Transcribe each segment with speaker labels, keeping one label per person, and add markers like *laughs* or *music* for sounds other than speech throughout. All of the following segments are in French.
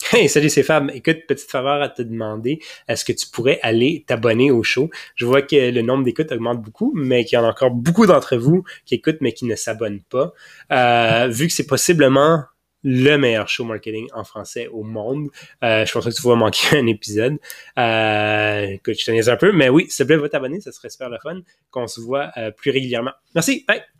Speaker 1: *laughs* Hey, salut, c'est Fab. Écoute, petite faveur à te demander, est-ce que tu pourrais aller t'abonner au show? Je vois que le nombre d'écoutes augmente beaucoup, mais qu'il y en a encore beaucoup d'entre vous qui écoutent mais qui ne s'abonnent pas. Euh, vu que c'est possiblement le meilleur show marketing en français au monde. Euh, je pense que tu vas manquer *laughs* un épisode. Euh, écoute, je te un peu, mais oui, s'il te plaît, va t'abonner, ça serait super le fun qu'on se voit euh, plus régulièrement. Merci, bye!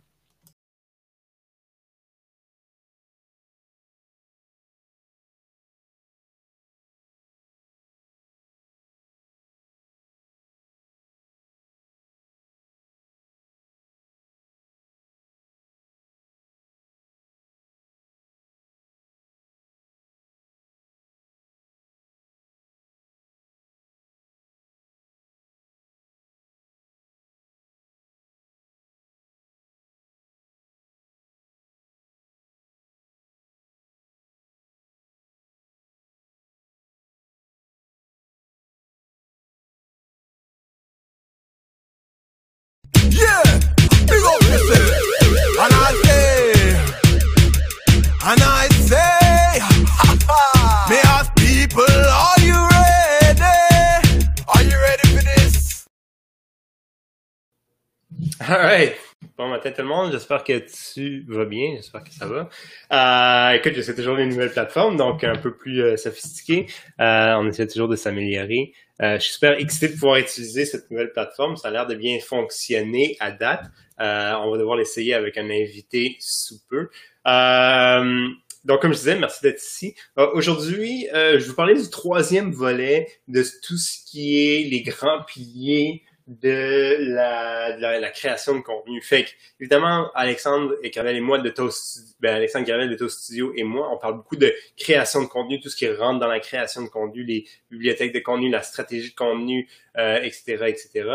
Speaker 1: Alright. Bon matin tout le monde, j'espère que tu vas bien, j'espère que ça va. Euh, écoute, j'essaie toujours des nouvelles plateformes, donc un peu plus euh, sophistiquées. Euh, on essaie toujours de s'améliorer. Euh, je suis super excité de pouvoir utiliser cette nouvelle plateforme. Ça a l'air de bien fonctionner à date. Euh, on va devoir l'essayer avec un invité sous peu. Euh, donc, comme je disais, merci d'être ici. Aujourd'hui, je vais vous parler du troisième volet de tout ce qui est les grands piliers de la, de la, création de contenu. Fait que, évidemment, Alexandre et Gravel et moi de Toast, ben Alexandre Gravel de Toast Studio et moi, on parle beaucoup de création de contenu, tout ce qui rentre dans la création de contenu, les bibliothèques de contenu, la stratégie de contenu, euh, etc., etc.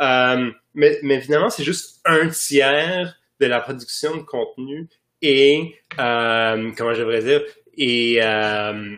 Speaker 1: Euh, mais, mais évidemment, c'est juste un tiers de la production de contenu et, euh, comment je devrais dire, et, euh,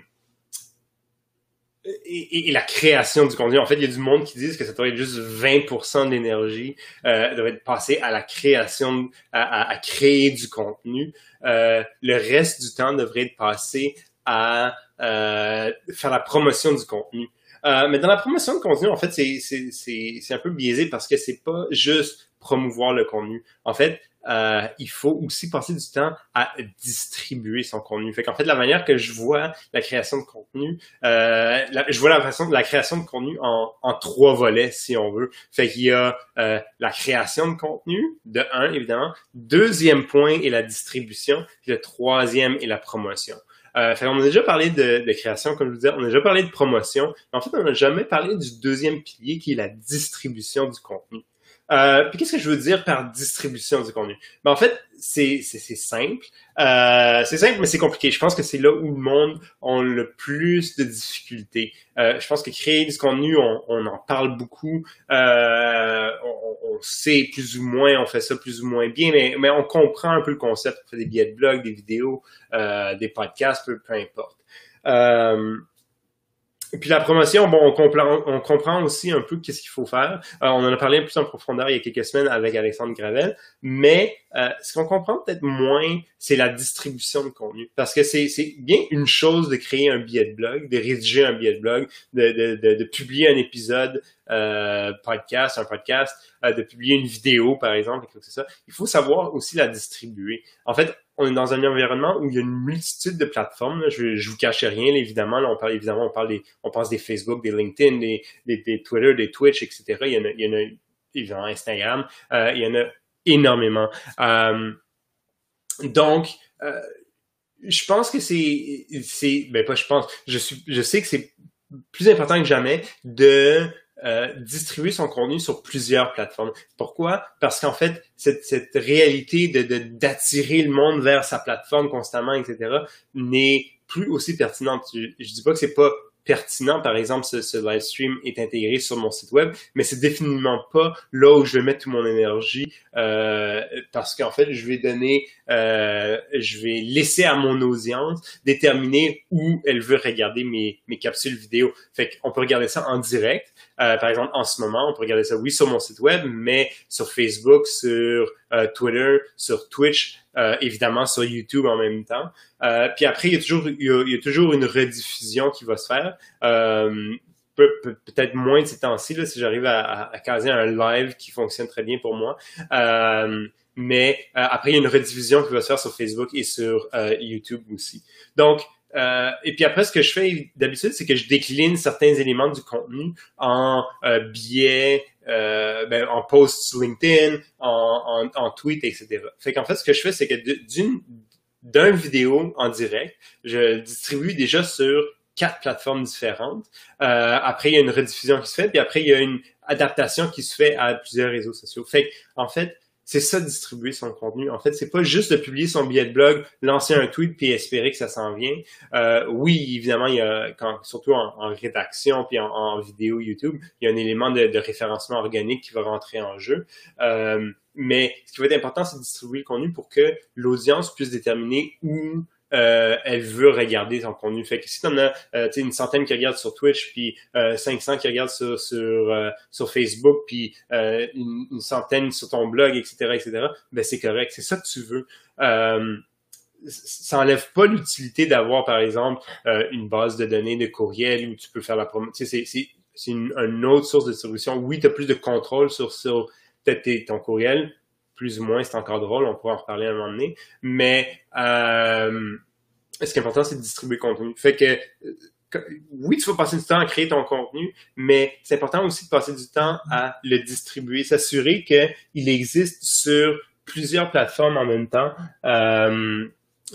Speaker 1: et, et, la création du contenu. En fait, il y a du monde qui disent que ça devrait être juste 20% d'énergie euh, devrait être passé à la création, à, à, créer du contenu. Euh, le reste du temps devrait être passé à euh, faire la promotion du contenu. Euh, mais dans la promotion de contenu, en fait, c'est un peu biaisé parce que c'est pas juste promouvoir le contenu. En fait, euh, il faut aussi passer du temps à distribuer son contenu. Fait qu'en fait, la manière que je vois la création de contenu, euh, je vois la de la création de contenu en, trois volets, si on veut. Fait qu'il y a euh, la création de contenu, de un, évidemment. Deuxième point est la distribution. Puis le troisième est la promotion. Euh, fait on a déjà parlé de, de, création, comme je vous disais, on a déjà parlé de promotion. Mais en fait, on n'a jamais parlé du deuxième pilier qui est la distribution du contenu. Euh, puis qu'est-ce que je veux dire par distribution du contenu? Ben, en fait, c'est simple. Euh, c'est simple, mais c'est compliqué. Je pense que c'est là où le monde a le plus de difficultés. Euh, je pense que créer du contenu, on, on en parle beaucoup. Euh, on, on, sait plus ou moins, on fait ça plus ou moins bien, mais, mais on comprend un peu le concept. On fait des billets de blog, des vidéos, euh, des podcasts, peu, peu importe. Puis la promotion, bon, on comprend, on comprend aussi un peu qu'est-ce qu'il faut faire. Euh, on en a parlé plus en profondeur il y a quelques semaines avec Alexandre Gravel, mais euh, ce qu'on comprend peut-être moins, c'est la distribution de contenu. Parce que c'est bien une chose de créer un billet de blog, de rédiger un billet de blog, de, de, de, de publier un épisode euh, podcast, un podcast, euh, de publier une vidéo, par exemple, quelque chose ça. Il faut savoir aussi la distribuer. En fait, on est dans un environnement où il y a une multitude de plateformes. Je, je vous cache rien, évidemment. On parle évidemment, on des, pense des Facebook, des LinkedIn, des, Twitter, des Twitch, etc. Il y en a, il y en a évidemment Instagram. Euh, il y en a énormément. Euh, donc, euh, je pense que c'est, c'est, ben pas je pense, je suis, je sais que c'est plus important que jamais de euh, distribuer son contenu sur plusieurs plateformes. Pourquoi? Parce qu'en fait, cette, réalité de, d'attirer le monde vers sa plateforme constamment, etc., n'est plus aussi pertinente. Je, je dis pas que c'est pas pertinent, par exemple, ce, ce, live stream est intégré sur mon site web, mais c'est définitivement pas là où je vais mettre toute mon énergie euh, parce qu'en fait, je vais donner, euh, je vais laisser à mon audience déterminer où elle veut regarder mes, mes capsules vidéo. Fait qu'on peut regarder ça en direct, par exemple, en ce moment, on peut regarder ça, oui, sur mon site web, mais sur Facebook, sur Twitter, sur Twitch, évidemment sur YouTube en même temps. puis après, il y, a toujours, une rediffusion qui va se faire. peut-être moins de ces temps-ci, si j'arrive à, à, caser un live qui fonctionne très bien pour moi. Euh, mais euh, après, il y a une rediffusion qui va se faire sur Facebook et sur euh, YouTube aussi. Donc, euh, et puis après, ce que je fais d'habitude, c'est que je décline certains éléments du contenu en euh, billets, euh, ben, en posts sur LinkedIn, en, en, tweet, etc. Fait qu'en fait, ce que je fais, c'est que d'une d'un vidéo en direct, je distribue déjà sur quatre plateformes différentes. Euh, après, il y a une rediffusion qui se fait, puis après, il y a une adaptation qui se fait à plusieurs réseaux sociaux. Fait en fait, c'est ça distribuer son contenu. En fait, c'est pas juste de publier son billet de blog, lancer un tweet puis espérer que ça s'en vient. Euh, oui, évidemment, il y a quand, surtout en, rédaction puis en, vidéo YouTube, il y a un élément de, référencement organique qui va rentrer en jeu. Euh, mais ce qui va être important, c'est de distribuer le contenu pour que l'audience puisse déterminer où euh, elle veut regarder ton contenu. Fait que si t'en as euh, une centaine qui regardent sur Twitch, puis euh, 500 qui regardent sur sur, euh, sur Facebook, puis euh, une, une, centaine sur ton blog, etc., etc., ben c'est correct. C'est ça que tu veux. ça enlève pas l'utilité d'avoir, par exemple, une base de données de courriel où tu peux faire la promotion. C'est c'est une, une, autre source de distribution. Oui, tu as plus de contrôle sur, sur peut-être ton courriel, plus ou moins, c'est encore drôle, on pourra en reparler à un moment donné. Mais euh, ce qui est important, c'est de distribuer le contenu. Fait que oui, tu vas passer du temps à créer ton contenu, mais c'est important aussi de passer du temps à le distribuer, s'assurer qu'il existe sur plusieurs plateformes en même temps. Euh,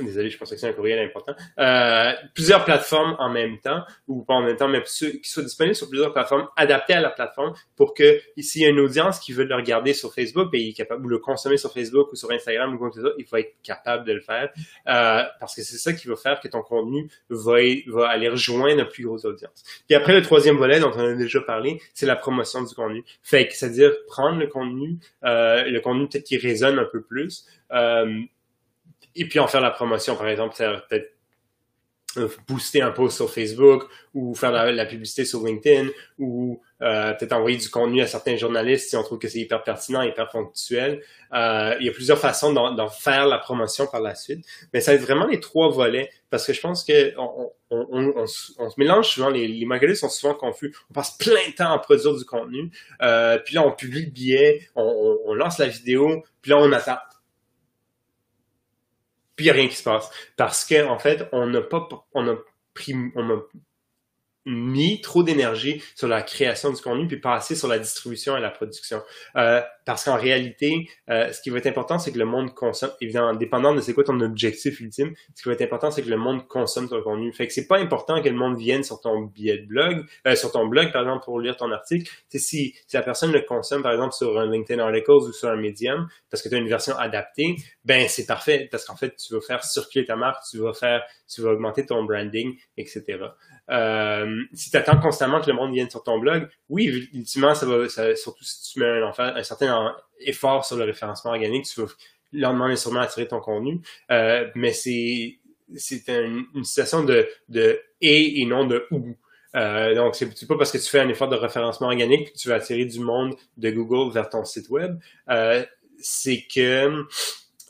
Speaker 1: désolé, je pensais que c'est un courriel important, euh, plusieurs plateformes en même temps, ou pas en même temps, mais qui soient disponibles sur plusieurs plateformes, adaptées à la plateforme pour que s'il y a une audience qui veut le regarder sur Facebook et il est capable ou le consommer sur Facebook ou sur Instagram ou quoi que ce soit, il faut être capable de le faire euh, parce que c'est ça qui va faire que ton contenu va, va aller rejoindre une plus grosse audience. Puis après, le troisième volet dont on a déjà parlé, c'est la promotion du contenu. Fait que, c'est-à-dire prendre le contenu, euh, le contenu peut-être qui résonne un peu plus, euh, et puis en faire la promotion, par exemple, peut-être euh, booster un post sur Facebook ou faire la, publicité sur LinkedIn ou euh, peut-être envoyer du contenu à certains journalistes si on trouve que c'est hyper pertinent, hyper ponctuel. Euh, il y a plusieurs façons d'en faire la promotion par la suite, mais ça va être vraiment les trois volets parce que je pense que on, se mélange souvent, les, les sont souvent confus. On passe plein de temps à produire du contenu, puis là on publie le billet, on lance la vidéo, puis là on attend puis il n'y a rien qui se passe. Parce qu'en en fait, on n'a pas, on a pris, on a mis trop d'énergie sur la création du contenu puis pas assez sur la distribution et la production. Euh, parce qu'en réalité, euh, ce qui va être important, c'est que le monde consomme, évidemment, dépendant de c'est quoi ton objectif ultime, ce qui va être important, c'est que le monde consomme ton contenu. Fait que c'est pas important que le monde vienne sur ton billet de blog, euh, sur ton blog, par exemple, pour lire ton article. Si, si la personne le consomme, par exemple, sur un LinkedIn Articles ou sur un Medium, parce que tu as une version adaptée, ben c'est parfait, parce qu'en fait, tu vas faire circuler ta marque, tu vas faire, tu vas augmenter ton branding, etc. Euh, si tu attends constamment que le monde vienne sur ton blog, oui, ultimement, ça va, surtout si tu mets un, certain effort sur le référencement organique, tu vas lentement mais sûrement attirer ton contenu. Euh, mais c'est c'est une, situation de, de et et non de ou. Euh, donc, c'est pas parce que tu fais un effort de référencement organique que tu vas attirer du monde de Google vers ton site web. Euh, c'est que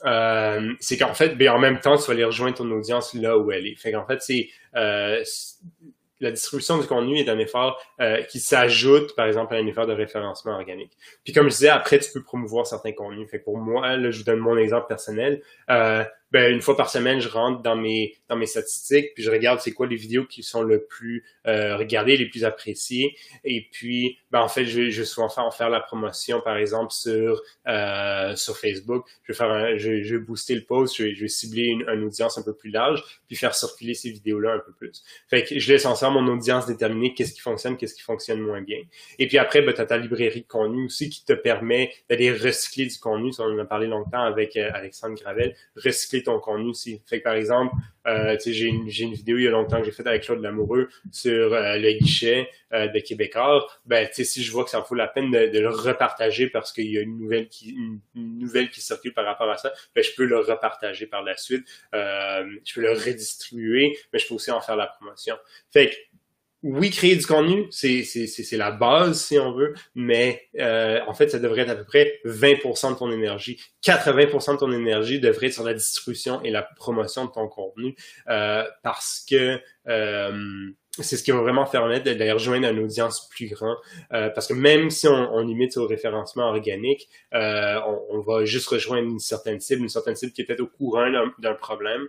Speaker 1: euh, c'est qu'en fait, ben, en même temps, tu vas aller rejoindre ton audience là où elle est. Fait fait, c'est la distribution du contenu est un effort euh, qui s'ajoute, par exemple, à un effort de référencement organique. Puis comme je disais, après, tu peux promouvoir certains contenus. Fait que pour moi, là, je vous donne mon exemple personnel. Euh, ben, une fois par semaine, je rentre dans mes dans mes statistiques, puis je regarde c'est quoi les vidéos qui sont le plus euh, regardées, les plus appréciées. Et puis, ben, en fait, je je vais souvent faire, en faire la promotion, par exemple, sur euh, sur Facebook. Je vais faire un, je, je vais booster le post, je vais, je vais cibler une, une, audience un peu plus large, puis faire circuler ces vidéos-là un peu plus. Fait que je laisse ensemble mon audience déterminer qu'est-ce qui fonctionne, qu'est-ce qui fonctionne moins bien. Et puis après, ben, tu as ta librairie de contenu aussi qui te permet d'aller recycler du contenu. Ça, on en a parlé longtemps avec euh, Alexandre Gravel. Recycler ton contenu aussi. Fait que par exemple, euh, j'ai une, une vidéo il y a longtemps que j'ai faite avec Claude Lamoureux sur euh, le guichet euh, de Québécois. Ben, si je vois que ça vaut la peine de, le repartager parce qu'il y a une nouvelle qui une, nouvelle qui circule par rapport à ça, ben, je peux le repartager par la suite. Euh, je peux le redistribuer, mais je peux aussi en faire la promotion. Fait que oui, créer du contenu, c'est, la base, si on veut, mais euh, en fait, ça devrait être à peu près 20% de ton énergie. 80% de ton énergie devrait être sur la distribution et la promotion de ton contenu euh, parce que euh, c'est ce qui va vraiment permettre d'aller rejoindre une audience plus grande. parce que même si on, limite au référencement organique, on, on, va juste rejoindre une certaine cible, une certaine cible qui est peut-être au courant d'un problème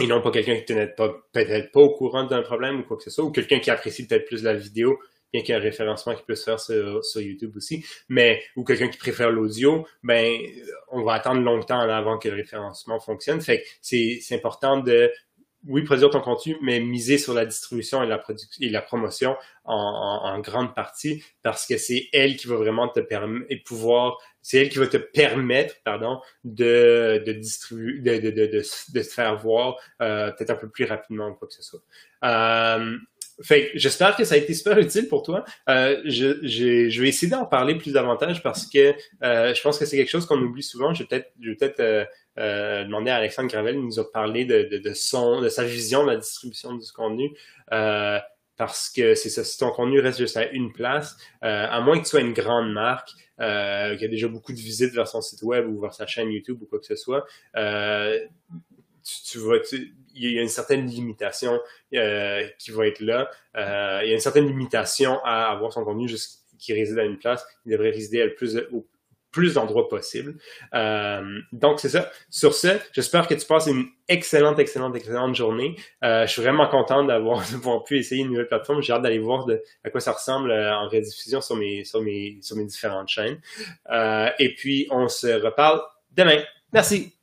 Speaker 1: et non pas quelqu'un qui n'est peut-être pas au courant d'un problème ou quoi que ce soit, ou quelqu'un qui apprécie peut-être plus la vidéo, bien qu'il y ait un référencement qui peut se faire sur, sur YouTube aussi, mais ou quelqu'un qui préfère l'audio, ben on va attendre longtemps avant que le référencement fonctionne. Fait que c'est important de oui, produire ton contenu, mais miser sur la distribution et la, et la promotion en, grande partie parce que c'est elle qui va vraiment te permettre et pouvoir, c'est elle qui va te permettre, pardon, de, de distribuer, de, de, de, de, te faire voir euh, peut-être un peu plus rapidement ou quoi que ce soit. Euh, fait j'espère que ça a été super utile pour toi. Euh, je, je, vais essayer d'en parler plus davantage parce que euh, je pense que c'est quelque chose qu'on oublie souvent. Je vais peut-être, je peut-être euh, demander à Alexandre Gravel, il nous a parlé de, de, de, son, de sa vision de la distribution du contenu. Euh, parce que c'est ça, si ton contenu reste juste à une place, euh, à moins que tu sois une grande marque, euh, qui a déjà beaucoup de visites vers son site web ou vers sa chaîne YouTube ou quoi que ce soit, il y a une certaine limitation qui va être là. Il y a une certaine limitation à avoir son contenu juste qui réside à une place. Il devrait résider le plus, au plus d'endroits possible. Euh, donc, c'est ça. Sur ce, j'espère que tu passes une excellente, excellente, excellente journée. je suis vraiment content *laughs* d'avoir pu essayer une nouvelle plateforme. J'ai hâte d'aller voir à quoi ça ressemble en rediffusion sur mes, sur mes, sur mes différentes chaînes. et puis, on se reparle demain. Merci.